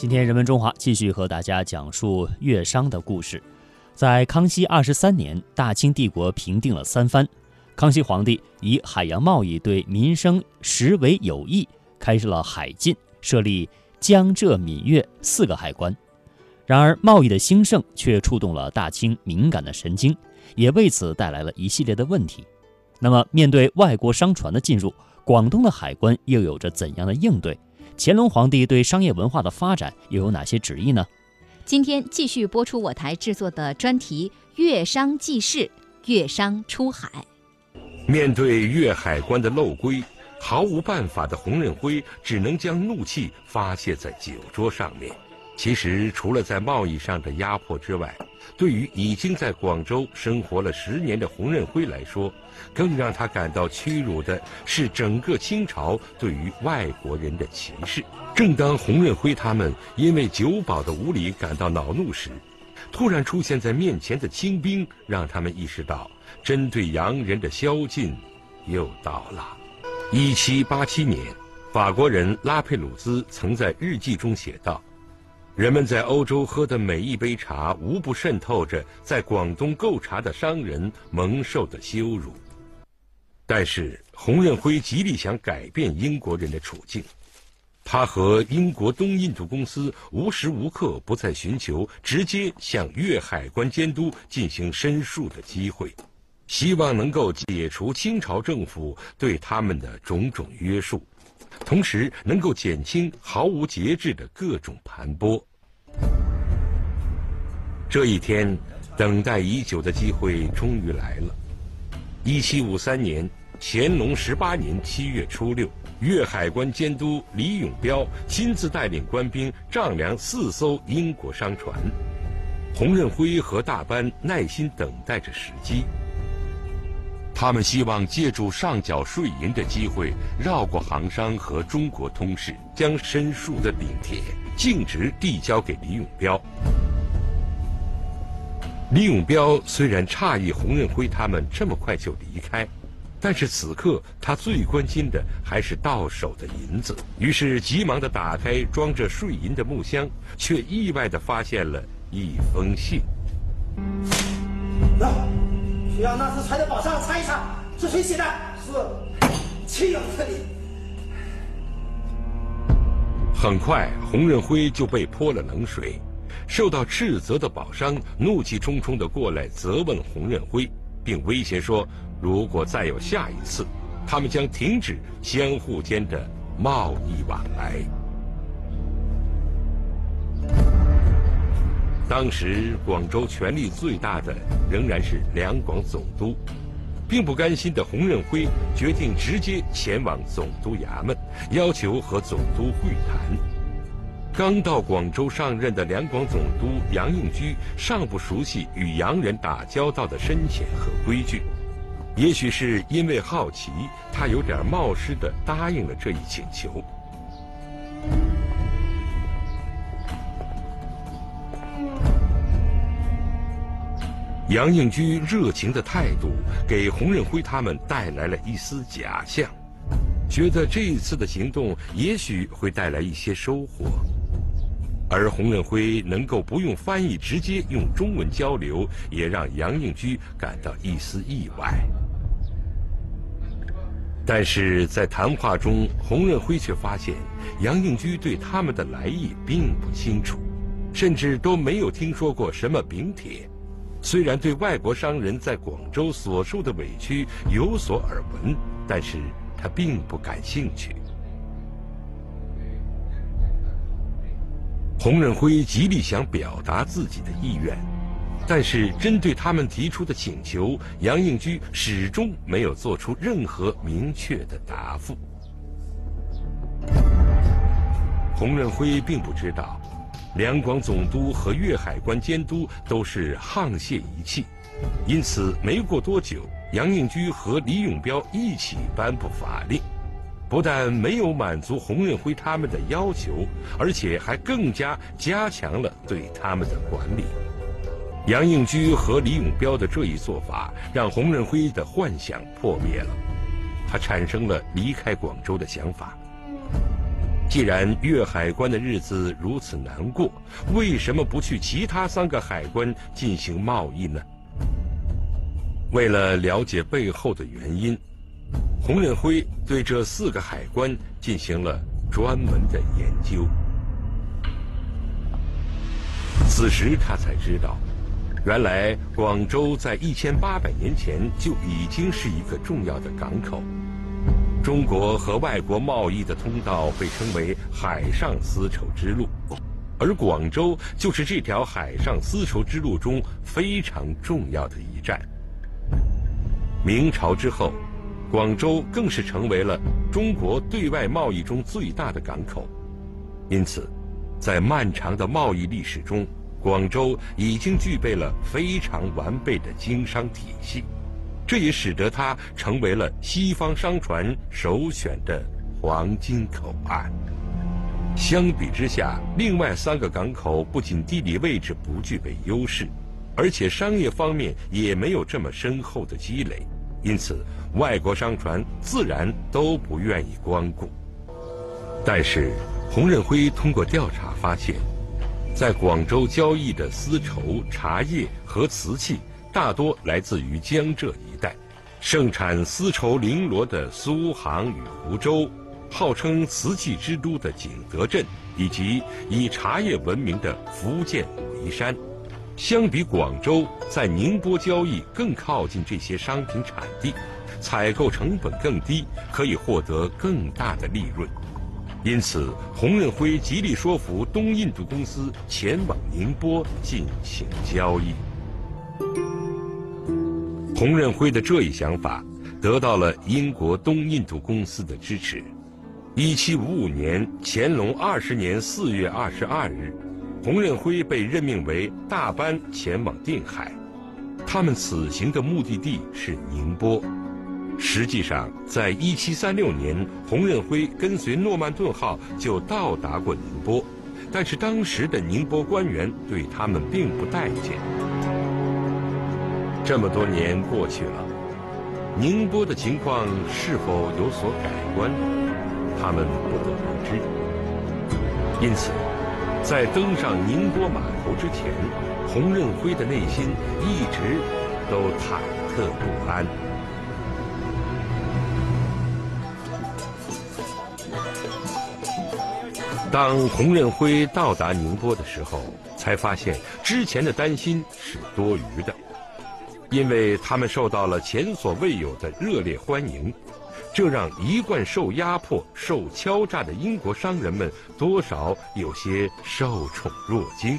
今天人文中华继续和大家讲述粤商的故事。在康熙二十三年，大清帝国平定了三藩，康熙皇帝以海洋贸易对民生实为有益，开设了海禁，设立江浙闽粤四个海关。然而，贸易的兴盛却触动了大清敏感的神经，也为此带来了一系列的问题。那么，面对外国商船的进入，广东的海关又有着怎样的应对？乾隆皇帝对商业文化的发展又有哪些旨意呢？今天继续播出我台制作的专题《粤商记事》，粤商出海。面对粤海关的漏规，毫无办法的洪任辉只能将怒气发泄在酒桌上面。其实，除了在贸易上的压迫之外，对于已经在广州生活了十年的洪任辉来说，更让他感到屈辱的是整个清朝对于外国人的歧视。正当洪任辉他们因为酒保的无礼感到恼怒时，突然出现在面前的清兵让他们意识到，针对洋人的宵禁又到了。一七八七年，法国人拉佩鲁兹曾在日记中写道。人们在欧洲喝的每一杯茶，无不渗透着在广东购茶的商人蒙受的羞辱。但是洪任辉极力想改变英国人的处境，他和英国东印度公司无时无刻不在寻求直接向粤海关监督进行申诉的机会，希望能够解除清朝政府对他们的种种约束，同时能够减轻毫无节制的各种盘剥。这一天，等待已久的机会终于来了。一七五三年，乾隆十八年七月初六，粤海关监督李永标亲自带领官兵丈量四艘英国商船。洪任辉和大班耐心等待着时机。他们希望借助上缴税银的机会，绕过行商和中国通事，将申述的顶帖径直递交给李永彪。李永彪虽然诧异洪任辉他们这么快就离开，但是此刻他最关心的还是到手的银子，于是急忙的打开装着税银的木箱，却意外的发现了一封信。去让那只船的宝上查一查，是谁写的？是，岂有此理！很快，洪任辉就被泼了冷水。受到斥责的宝商怒气冲冲地过来责问洪任辉，并威胁说：“如果再有下一次，他们将停止相互间的贸易往来。”当时广州权力最大的仍然是两广总督，并不甘心的洪任辉决定直接前往总督衙门，要求和总督会谈。刚到广州上任的两广总督杨应居尚不熟悉与洋人打交道的深浅和规矩，也许是因为好奇，他有点冒失的答应了这一请求。杨应居热情的态度给洪任辉他们带来了一丝假象，觉得这一次的行动也许会带来一些收获，而洪任辉能够不用翻译直接用中文交流，也让杨应居感到一丝意外。但是在谈话中，洪任辉却发现杨应居对他们的来意并不清楚，甚至都没有听说过什么丙帖。虽然对外国商人在广州所受的委屈有所耳闻，但是他并不感兴趣。洪任辉极力想表达自己的意愿，但是针对他们提出的请求，杨应居始终没有做出任何明确的答复。洪任辉并不知道。两广总督和粤海关监督都是沆瀣一气，因此没过多久，杨应居和李永彪一起颁布法令，不但没有满足洪任辉他们的要求，而且还更加加强了对他们的管理。杨应居和李永彪的这一做法，让洪任辉的幻想破灭了，他产生了离开广州的想法。既然粤海关的日子如此难过，为什么不去其他三个海关进行贸易呢？为了了解背后的原因，洪任辉对这四个海关进行了专门的研究。此时他才知道，原来广州在一千八百年前就已经是一个重要的港口。中国和外国贸易的通道被称为海上丝绸之路，而广州就是这条海上丝绸之路中非常重要的一站。明朝之后，广州更是成为了中国对外贸易中最大的港口，因此，在漫长的贸易历史中，广州已经具备了非常完备的经商体系。这也使得它成为了西方商船首选的黄金口岸。相比之下，另外三个港口不仅地理位置不具备优势，而且商业方面也没有这么深厚的积累，因此外国商船自然都不愿意光顾。但是，洪任辉通过调查发现，在广州交易的丝绸、茶叶和瓷器。大多来自于江浙一带，盛产丝绸绫罗的苏杭与湖州，号称瓷器之都的景德镇，以及以茶叶闻名的福建武夷山，相比广州，在宁波交易更靠近这些商品产地，采购成本更低，可以获得更大的利润。因此，洪任辉极力说服东印度公司前往宁波进行交易。洪任辉的这一想法得到了英国东印度公司的支持。一七五五年，乾隆二十年四月二十二日，洪任辉被任命为大班前往定海。他们此行的目的地是宁波。实际上，在一七三六年，洪任辉跟随诺曼顿号就到达过宁波，但是当时的宁波官员对他们并不待见。这么多年过去了，宁波的情况是否有所改观，他们不得而知。因此，在登上宁波码头之前，洪任辉的内心一直都忐忑不安。当洪任辉到达宁波的时候，才发现之前的担心是多余的。因为他们受到了前所未有的热烈欢迎，这让一贯受压迫、受敲诈的英国商人们多少有些受宠若惊。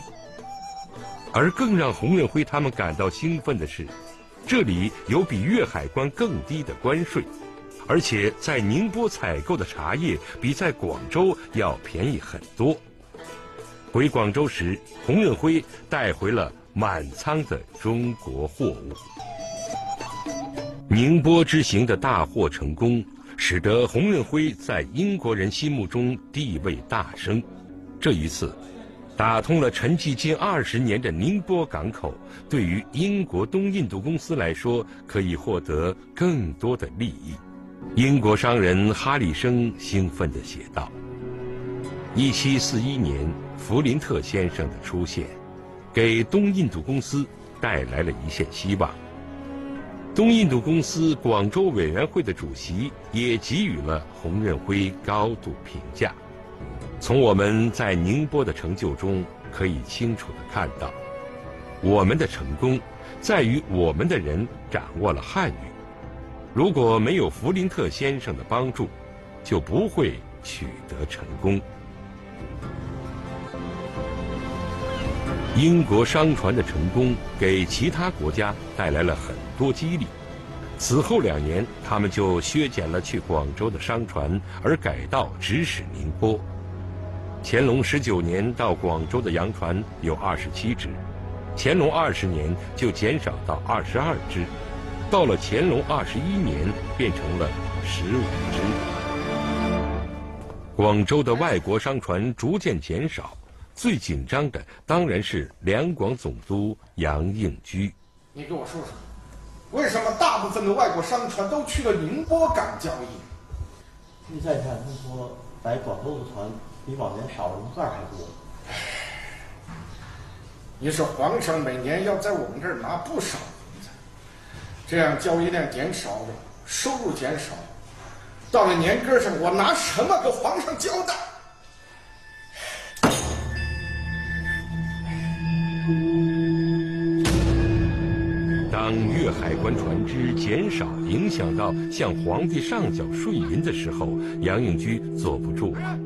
而更让洪任辉他们感到兴奋的是，这里有比粤海关更低的关税，而且在宁波采购的茶叶比在广州要便宜很多。回广州时，洪任辉带回了。满仓的中国货物，宁波之行的大获成功，使得洪任辉在英国人心目中地位大升。这一次，打通了沉寂近二十年的宁波港口，对于英国东印度公司来说，可以获得更多的利益。英国商人哈里生兴奋地写道：“一七四一年，弗林特先生的出现。”给东印度公司带来了一线希望。东印度公司广州委员会的主席也给予了洪任辉高度评价。从我们在宁波的成就中可以清楚地看到，我们的成功在于我们的人掌握了汉语。如果没有弗林特先生的帮助，就不会取得成功。英国商船的成功给其他国家带来了很多激励。此后两年，他们就削减了去广州的商船，而改道直驶宁波。乾隆十九年到广州的洋船有二十七只，乾隆二十年就减少到二十二只，到了乾隆二十一年变成了十五只。广州的外国商船逐渐减少。最紧张的当然是两广总督杨应居。你给我说说，为什么大部分的外国商船都去了宁波港交易？你再看，他说来广州的船比往年少了一半还多。你说皇上每年要在我们这儿拿不少银子，这样交易量减少了，收入减少，到了年根上，我拿什么给皇上交代？当粤海关船只减少，影响到向皇帝上缴税银的时候，杨应居坐不住了。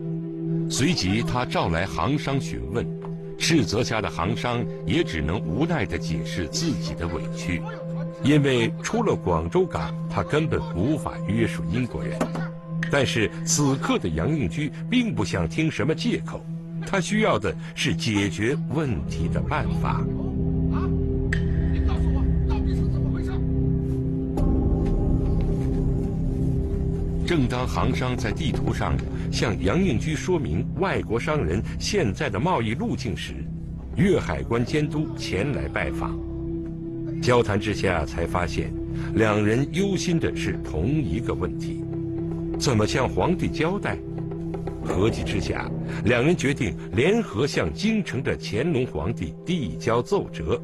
随即，他召来行商询问，斥责下的行商也只能无奈地解释自己的委屈，因为出了广州港，他根本无法约束英国人。但是此刻的杨应居并不想听什么借口，他需要的是解决问题的办法。正当行商在地图上向杨应居说明外国商人现在的贸易路径时，粤海关监督前来拜访。交谈之下，才发现两人忧心的是同一个问题：怎么向皇帝交代？合计之下，两人决定联合向京城的乾隆皇帝递交奏折。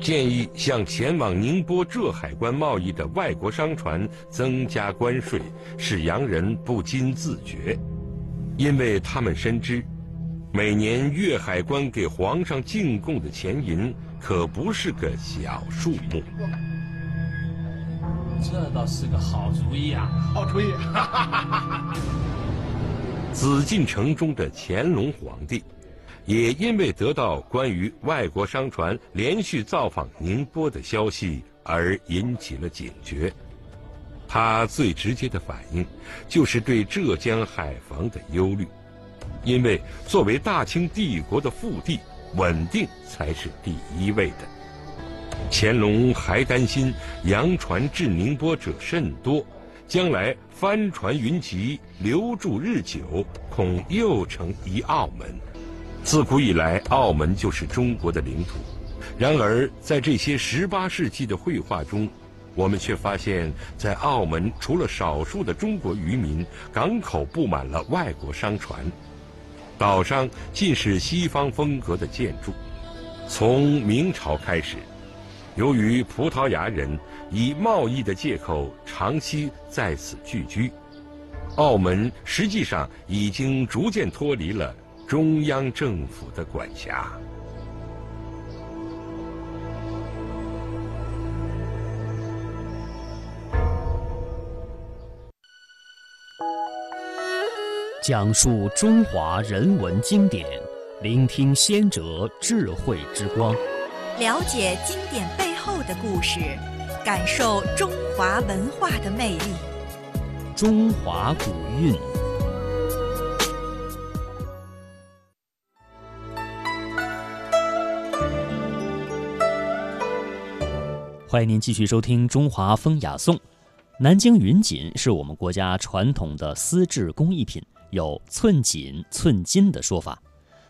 建议向前往宁波浙海关贸易的外国商船增加关税，使洋人不禁自觉，因为他们深知，每年粤海关给皇上进贡的钱银可不是个小数目。这倒是个好主意啊！好主意！紫禁城中的乾隆皇帝。也因为得到关于外国商船连续造访宁波的消息而引起了警觉，他最直接的反应就是对浙江海防的忧虑，因为作为大清帝国的腹地，稳定才是第一位的。乾隆还担心洋船至宁波者甚多，将来帆船云集，留驻日久，恐又成一澳门。自古以来，澳门就是中国的领土。然而，在这些18世纪的绘画中，我们却发现，在澳门除了少数的中国渔民，港口布满了外国商船，岛上尽是西方风格的建筑。从明朝开始，由于葡萄牙人以贸易的借口长期在此聚居，澳门实际上已经逐渐脱离了。中央政府的管辖。讲述中华人文经典，聆听先哲智慧之光，了解经典背后的故事，感受中华文化的魅力。中华古韵。欢迎您继续收听《中华风雅颂》。南京云锦是我们国家传统的丝质工艺品，有“寸锦寸金”的说法。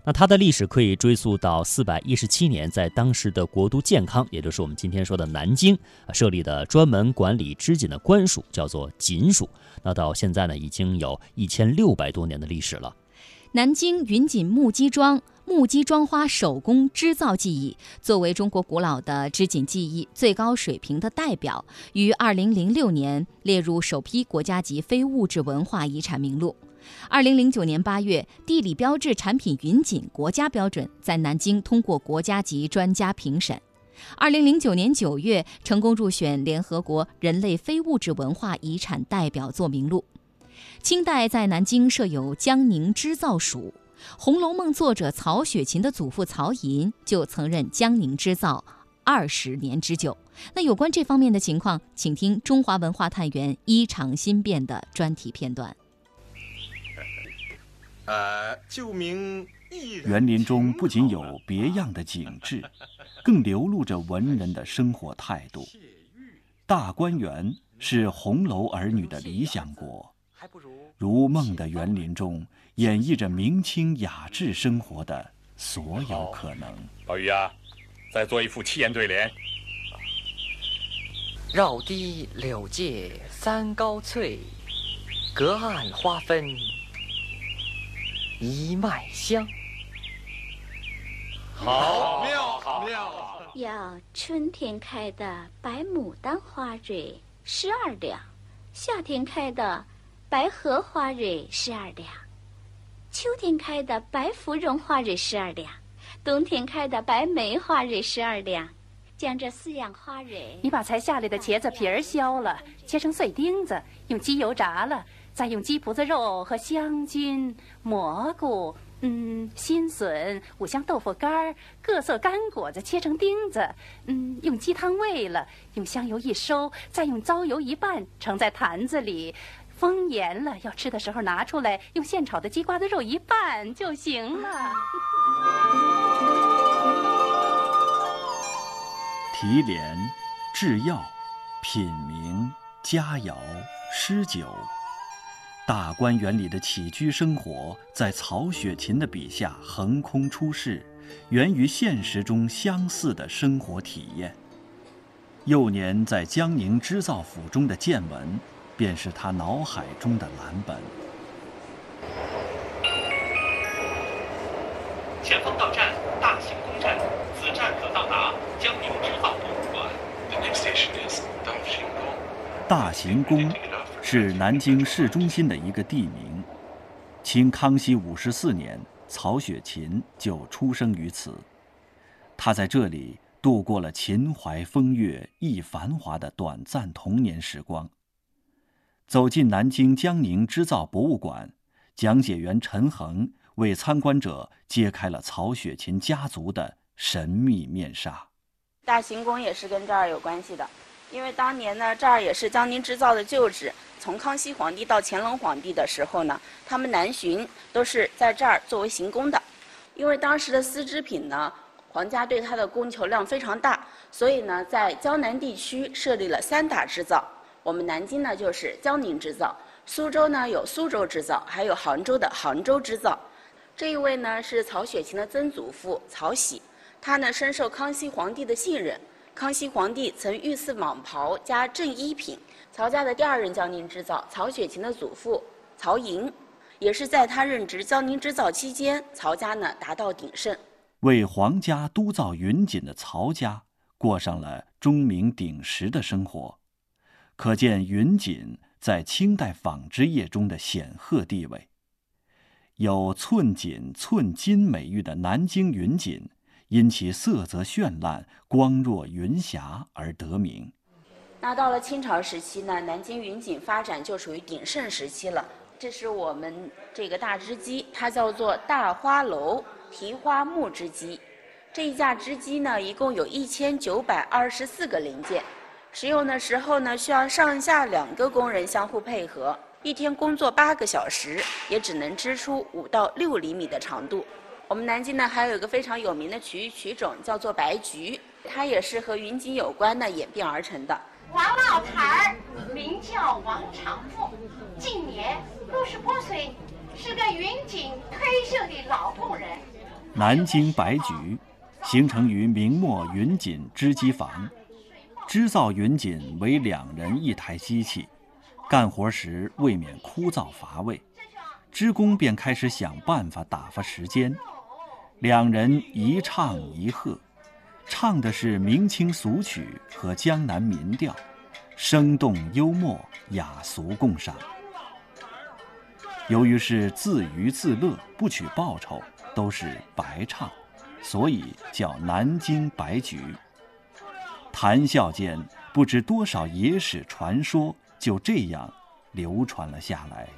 那它的历史可以追溯到四百一十七年，在当时的国都建康，也就是我们今天说的南京，设立的专门管理织锦的官署，叫做锦署。那到现在呢，已经有一千六百多年的历史了。南京云锦木屐庄。木屐庄花手工织造技艺作为中国古老的织锦技艺最高水平的代表，于二零零六年列入首批国家级非物质文化遗产名录。二零零九年八月，地理标志产品云锦国家标准在南京通过国家级专家评审。二零零九年九月，成功入选联合国人类非物质文化遗产代表作名录。清代在南京设有江宁织造署。《红楼梦》作者曹雪芹的祖父曹寅就曾任江宁织造二十年之久。那有关这方面的情况，请听中华文化探员衣长新变的专题片段。呃，就名园林中不仅有别样的景致，更流露着文人的生活态度。大观园是红楼儿女的理想国，如梦的园林中。演绎着明清雅致生活的所有可能。宝玉啊，再做一副七言对联。绕堤柳借三高翠，隔岸花分一脉香。好妙，好妙啊！要春天开的白牡丹花蕊十二两，夏天开的白荷花蕊十二两，秋天开的白芙蓉花蕊十二两，冬天开的白梅花蕊十二两。将这四样花蕊，你把才下来的茄子皮儿削了，切成碎丁子，用鸡油炸了，再用鸡脯子肉和香菌、蘑菇、嗯新笋、五香豆腐干儿、各色干果子切成丁子，嗯用鸡汤煨了，用香油一收，再用糟油一拌，盛在坛子里，封严了。要吃的时候拿出来，用现炒的鸡瓜子肉一拌就行了。提莲、制药、品茗、佳肴、诗酒，大观园里的起居生活，在曹雪芹的笔下横空出世，源于现实中相似的生活体验。幼年在江宁织造府中的见闻，便是他脑海中的蓝本。前方到站，大行宫站，此站可到达江宁织造博物馆。The next station is 大行宫。大行宫是南京市中心的一个地名。清康熙五十四年，曹雪芹就出生于此。他在这里度过了秦淮风月亦繁华的短暂童年时光。走进南京江宁织造博物馆，讲解员陈恒为参观者揭开了曹雪芹家族的神秘面纱。大行宫也是跟这儿有关系的，因为当年呢，这儿也是江宁织造的旧址。从康熙皇帝到乾隆皇帝的时候呢，他们南巡都是在这儿作为行宫的。因为当时的丝织品呢，皇家对它的供求量非常大，所以呢，在江南地区设立了三大织造。我们南京呢就是江宁织造，苏州呢有苏州织造，还有杭州的杭州织造。这一位呢是曹雪芹的曾祖父曹玺，他呢深受康熙皇帝的信任。康熙皇帝曾御赐蟒袍加正衣品。曹家的第二任江宁织造，曹雪芹的祖父曹寅，也是在他任职江宁织造期间，曹家呢达到鼎盛。为皇家督造云锦的曹家，过上了钟鸣鼎食的生活，可见云锦在清代纺织业中的显赫地位。有“寸锦寸金”美誉的南京云锦，因其色泽绚烂、光若云霞而得名。那到了清朝时期呢，南京云锦发展就属于鼎盛时期了。这是我们这个大织机，它叫做大花楼提花木织机。这一架织机呢，一共有一千九百二十四个零件，使用的时候呢，需要上下两个工人相互配合，一天工作八个小时，也只能织出五到六厘米的长度。我们南京呢，还有一个非常有名的曲艺曲种，叫做白菊，它也是和云锦有关的演变而成的。王老太儿名叫王长富，今年六十八岁，是个云锦退休的老工人。南京白菊，形成于明末云锦织机房，织造云锦为两人一台机器，干活时未免枯燥乏味，织工便开始想办法打发时间。两人一唱一和。唱的是明清俗曲和江南民调，生动幽默，雅俗共赏。由于是自娱自乐，不取报酬，都是白唱，所以叫南京白菊。谈笑间，不知多少野史传说就这样流传了下来。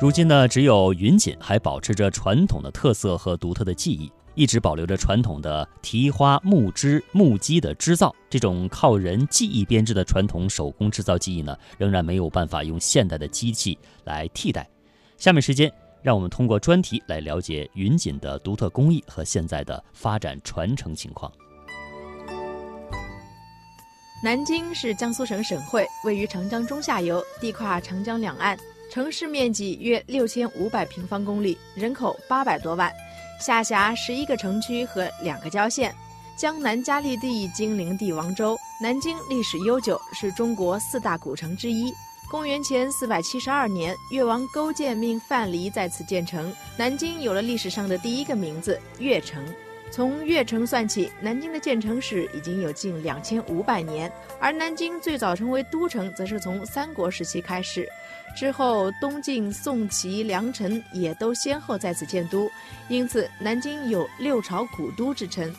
如今呢，只有云锦还保持着传统的特色和独特的技艺，一直保留着传统的提花木织木机的织造。这种靠人技艺编织的传统手工制造技艺呢，仍然没有办法用现代的机器来替代。下面时间，让我们通过专题来了解云锦的独特工艺和现在的发展传承情况。南京是江苏省省会，位于长江中下游，地跨长江两岸。城市面积约六千五百平方公里，人口八百多万，下辖十一个城区和两个郊县。江南嘉历帝金陵帝王州。南京历史悠久，是中国四大古城之一。公元前四百七十二年，越王勾践命范蠡在此建成，南京有了历史上的第一个名字——越城。从越城算起，南京的建城史已经有近两千五百年。而南京最早成为都城，则是从三国时期开始。之后，东晋、宋齐、梁陈也都先后在此建都，因此南京有六朝古都之称。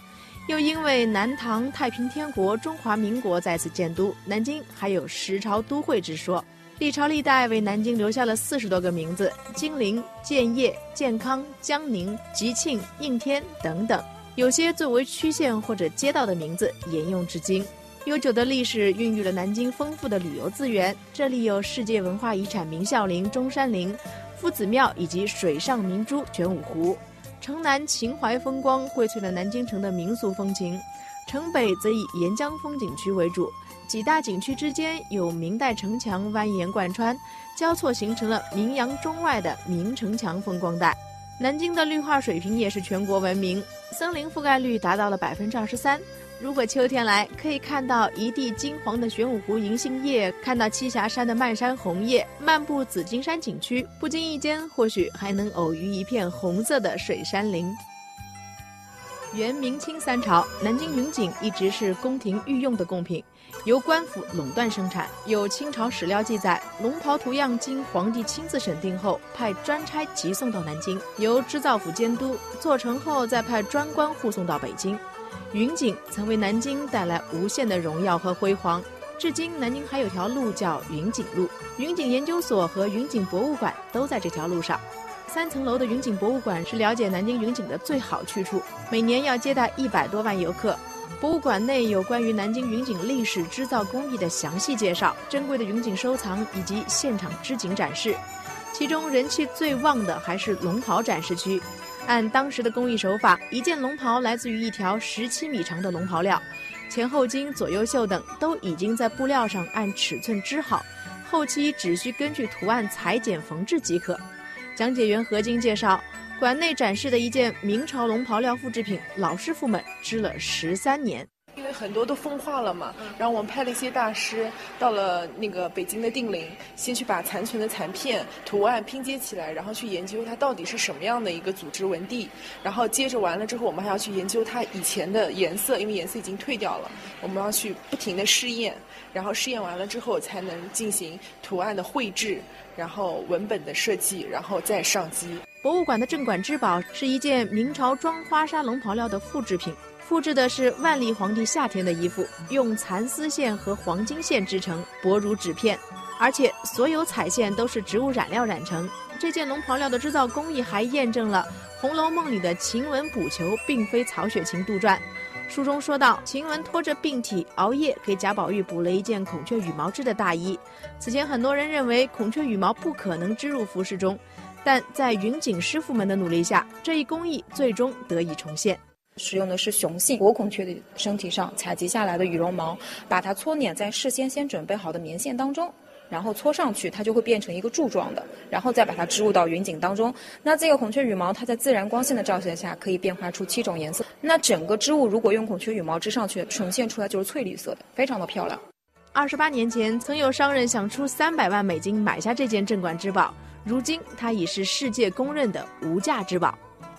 又因为南唐、太平天国、中华民国在此建都，南京还有十朝都会之说。历朝历代为南京留下了四十多个名字：金陵、建业、建康、江宁、吉庆、应天等等。有些作为区县或者街道的名字沿用至今。悠久的历史孕育了南京丰富的旅游资源，这里有世界文化遗产明孝陵、中山陵、夫子庙以及水上明珠玄武湖。城南秦淮风光荟萃了南京城的民俗风情，城北则以沿江风景区为主。几大景区之间有明代城墙蜿蜒贯穿，交错形成了名扬中外的明城墙风光带。南京的绿化水平也是全国闻名，森林覆盖率达到了百分之二十三。如果秋天来，可以看到一地金黄的玄武湖银杏叶，看到栖霞山的漫山红叶。漫步紫金山景区，不经意间或许还能偶遇一片红色的水杉林。元、明清三朝，南京云锦一直是宫廷御用的贡品，由官府垄断生产。有清朝史料记载，龙袍图样经皇帝亲自审定后，派专差急送到南京，由织造府监督，做成后再派专官护送到北京。云锦曾为南京带来无限的荣耀和辉煌，至今南京还有条路叫云锦路。云锦研究所和云锦博物馆都在这条路上。三层楼的云锦博物馆是了解南京云锦的最好去处，每年要接待一百多万游客。博物馆内有关于南京云锦历史织造工艺的详细介绍、珍贵的云锦收藏以及现场织锦展示。其中人气最旺的还是龙袍展示区。按当时的工艺手法，一件龙袍来自于一条十七米长的龙袍料，前后襟、左右袖等都已经在布料上按尺寸织好，后期只需根据图案裁剪缝制即可。讲解员何晶介绍，馆内展示的一件明朝龙袍料复制品，老师傅们织了十三年。因为很多都风化了嘛，然后我们派了一些大师到了那个北京的定陵，先去把残存的残片图案拼接起来，然后去研究它到底是什么样的一个组织纹地，然后接着完了之后，我们还要去研究它以前的颜色，因为颜色已经退掉了，我们要去不停的试验，然后试验完了之后才能进行图案的绘制，然后文本的设计，然后再上机。博物馆的镇馆之宝是一件明朝装花纱龙袍料的复制品。复制的是万历皇帝夏天的衣服，用蚕丝线和黄金线织成，薄如纸片，而且所有彩线都是植物染料染成。这件龙袍料的制造工艺还验证了《红楼梦》里的晴雯补裘并非曹雪芹杜撰。书中说到，晴雯拖着病体熬夜给贾宝玉补了一件孔雀羽毛织的大衣。此前很多人认为孔雀羽毛不可能织入服饰中，但在云锦师傅们的努力下，这一工艺最终得以重现。使用的是雄性活孔雀的身体上采集下来的羽绒毛，把它搓捻在事先先准备好的棉线当中，然后搓上去，它就会变成一个柱状的，然后再把它织入到云锦当中。那这个孔雀羽毛，它在自然光线的照射下可以变化出七种颜色。那整个织物如果用孔雀羽毛织上去，呈现出来就是翠绿色的，非常的漂亮。二十八年前，曾有商人想出三百万美金买下这件镇馆之宝，如今它已是世界公认的无价之宝。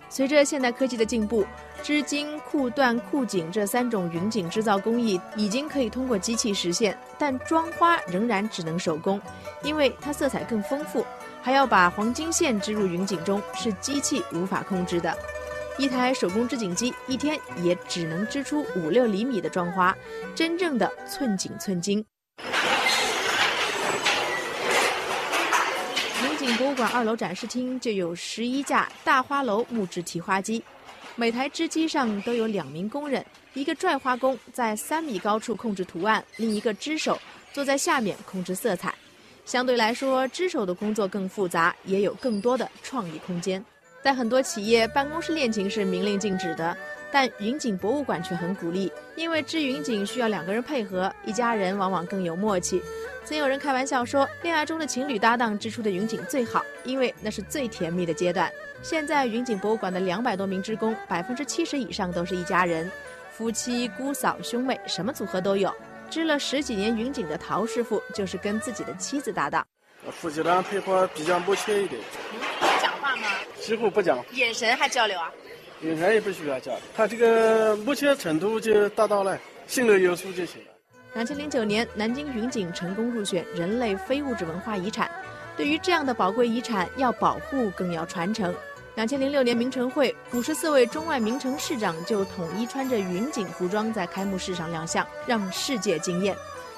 随着现代科技的进步，织金、库缎、库锦这三种云锦织造工艺已经可以通过机器实现，但装花仍然只能手工，因为它色彩更丰富，还要把黄金线织入云锦中，是机器无法控制的。一台手工织锦机一天也只能织出五六厘米的妆花，真正的寸锦寸金。云锦博物馆二楼展示厅就有十一架大花楼木质提花机，每台织机上都有两名工人，一个拽花工在三米高处控制图案，另一个织手坐在下面控制色彩。相对来说，织手的工作更复杂，也有更多的创意空间。在很多企业，办公室恋情是明令禁止的，但云锦博物馆却很鼓励，因为织云锦需要两个人配合，一家人往往更有默契。曾有人开玩笑说，恋爱中的情侣搭档织出的云锦最好，因为那是最甜蜜的阶段。现在云锦博物馆的两百多名职工，百分之七十以上都是一家人，夫妻、姑嫂、兄妹，什么组合都有。织了十几年云锦的陶师傅，就是跟自己的妻子搭档。夫妻俩配合比较默契一点。讲话吗？几乎不讲。眼神还交流啊？眼神也不需要交流，他这个默契程度就达到了，心里有数就行了。两千零九年，南京云锦成功入选人类非物质文化遗产。对于这样的宝贵遗产，要保护更要传承。两千零六年名城会，五十四位中外名城市长就统一穿着云锦服装在开幕式上亮相，让世界惊艳。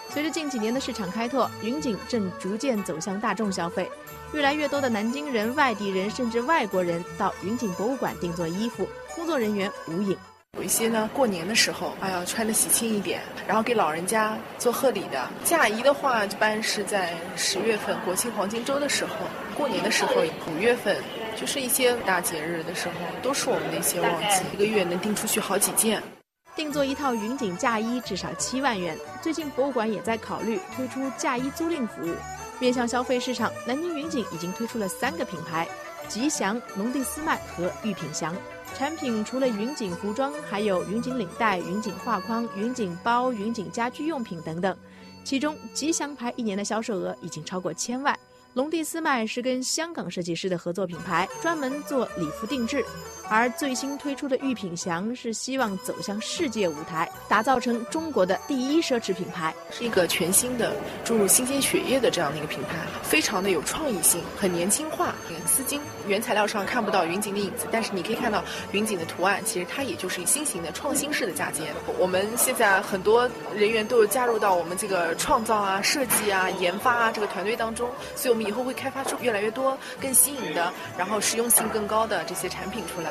随着近几年的市场开拓，云锦正逐渐走向大众消费，越来越多的南京人、外地人甚至外国人到云锦博物馆定做衣服。工作人员无影。有一些呢，过年的时候，哎呀，穿的喜庆一点，然后给老人家做贺礼的。嫁衣的话，一般是在十月份国庆黄金周的时候，过年的时候，五月份。就是一些大节日的时候，都是我们的一些旺季，一个月能订出去好几件。定做一套云锦嫁衣至少七万元。最近博物馆也在考虑推出嫁衣租赁服务，面向消费市场。南京云锦已经推出了三个品牌：吉祥、农地丝麦和玉品祥。产品除了云锦服装，还有云锦领带、云锦画框、云锦包、云锦家居用品等等。其中吉祥牌一年的销售额已经超过千万。龙地丝麦是跟香港设计师的合作品牌，专门做礼服定制；而最新推出的玉品祥是希望走向世界舞台，打造成中国的第一奢侈品牌，是一个全新的注入新鲜血液的这样的一个品牌，非常的有创意性，很年轻化。丝巾原材料上看不到云锦的影子，但是你可以看到云锦的图案，其实它也就是新型的创新式的嫁接。我们现在很多人员都有加入到我们这个创造啊、设计啊、研发啊这个团队当中，所以我们以后会开发出越来越多更新颖的，然后实用性更高的这些产品出来。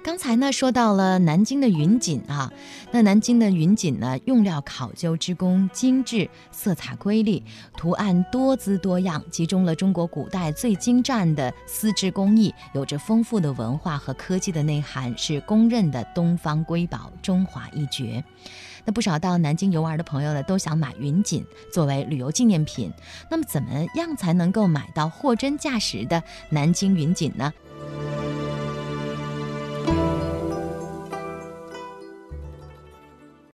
刚才呢说到了南京的云锦啊，那南京的云锦呢，用料考究之工精致，色彩瑰丽，图案多姿多样，集中了中国古代最精湛的丝织工艺，有着丰富的文化和科技的内涵，是公认的东方瑰宝，中华一绝。那不少到南京游玩的朋友呢，都想买云锦作为旅游纪念品。那么，怎么样才能够买到货真价实的南京云锦呢？